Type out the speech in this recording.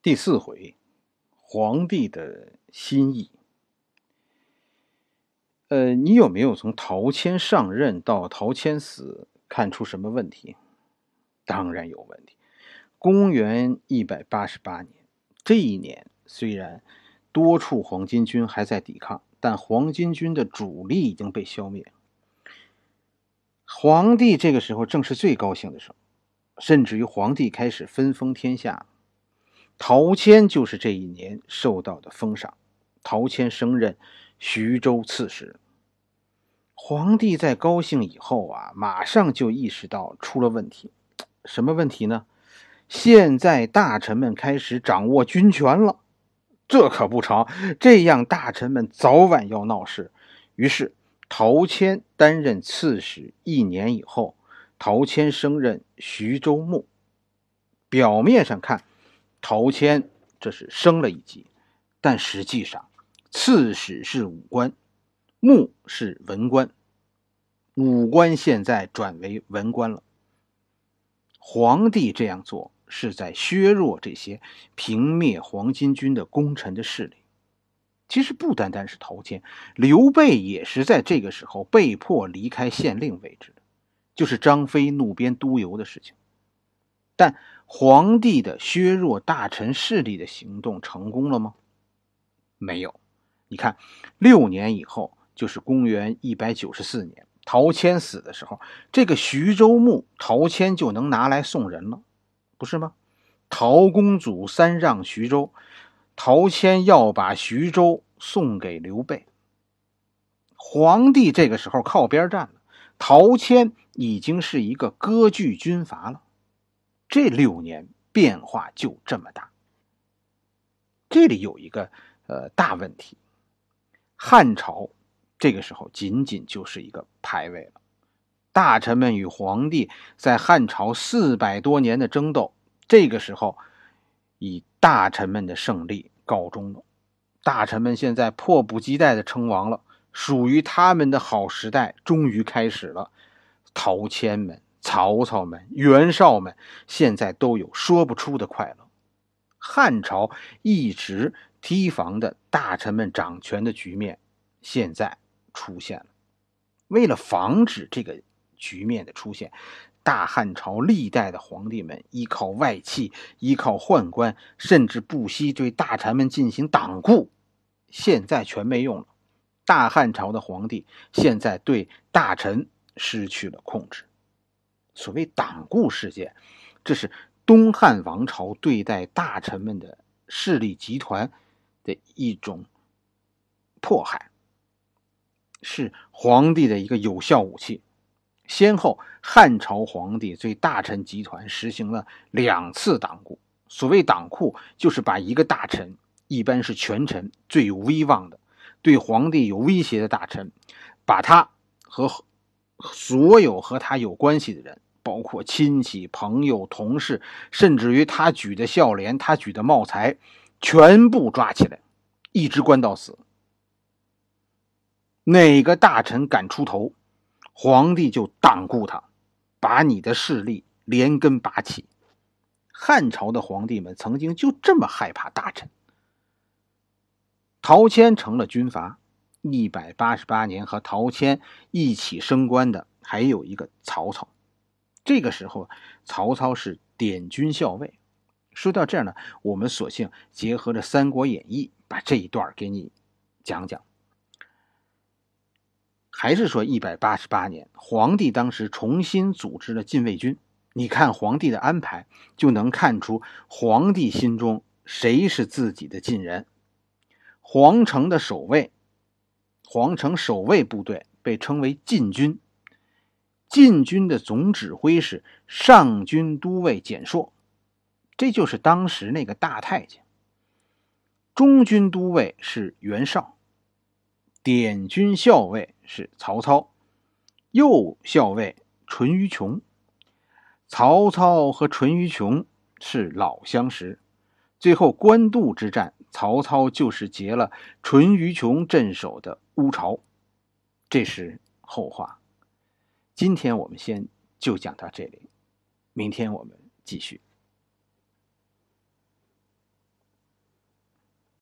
第四回，皇帝的心意。呃，你有没有从陶谦上任到陶谦死看出什么问题？当然有问题。公元一百八十八年，这一年虽然多处黄巾军还在抵抗，但黄巾军的主力已经被消灭。皇帝这个时候正是最高兴的时候，甚至于皇帝开始分封天下。陶谦就是这一年受到的封赏。陶谦升任徐州刺史。皇帝在高兴以后啊，马上就意识到出了问题。什么问题呢？现在大臣们开始掌握军权了，这可不成。这样大臣们早晚要闹事。于是陶谦担任刺史一年以后，陶谦升任徐州牧。表面上看。陶谦这是升了一级，但实际上，刺史是武官，牧是文官，武官现在转为文官了。皇帝这样做是在削弱这些平灭黄巾军的功臣的势力。其实不单单是陶谦，刘备也是在这个时候被迫离开县令位置的，就是张飞怒鞭督邮的事情。但皇帝的削弱大臣势力的行动成功了吗？没有。你看，六年以后，就是公元一百九十四年，陶谦死的时候，这个徐州牧陶谦就能拿来送人了，不是吗？陶公祖三让徐州，陶谦要把徐州送给刘备。皇帝这个时候靠边站了，陶谦已经是一个割据军阀了。这六年变化就这么大。这里有一个呃大问题，汉朝这个时候仅仅就是一个牌位了。大臣们与皇帝在汉朝四百多年的争斗，这个时候以大臣们的胜利告终了。大臣们现在迫不及待的称王了，属于他们的好时代终于开始了。陶谦们。曹操们、袁绍们现在都有说不出的快乐。汉朝一直提防的大臣们掌权的局面，现在出现了。为了防止这个局面的出现，大汉朝历代的皇帝们依靠外戚、依靠宦官，甚至不惜对大臣们进行党锢，现在全没用了。大汉朝的皇帝现在对大臣失去了控制。所谓党锢事件，这是东汉王朝对待大臣们的势力集团的一种迫害，是皇帝的一个有效武器。先后汉朝皇帝对大臣集团实行了两次党锢。所谓党锢，就是把一个大臣，一般是权臣最有威望的，对皇帝有威胁的大臣，把他和所有和他有关系的人。包括亲戚、朋友、同事，甚至于他举的孝廉、他举的茂才，全部抓起来，一直关到死。哪个大臣敢出头，皇帝就党锢他，把你的势力连根拔起。汉朝的皇帝们曾经就这么害怕大臣。陶谦成了军阀，一百八十八年和陶谦一起升官的还有一个曹操。这个时候，曹操是点军校尉。说到这儿呢，我们索性结合着《三国演义》，把这一段给你讲讲。还是说，一百八十八年，皇帝当时重新组织了禁卫军。你看皇帝的安排，就能看出皇帝心中谁是自己的近人。皇城的守卫，皇城守卫部队被称为禁军。禁军的总指挥是上军都尉简硕，这就是当时那个大太监。中军都尉是袁绍，典军校尉是曹操，右校尉淳于琼。曹操和淳于琼是老相识，最后官渡之战，曹操就是劫了淳于琼镇守的乌巢，这是后话。今天我们先就讲到这里，明天我们继续。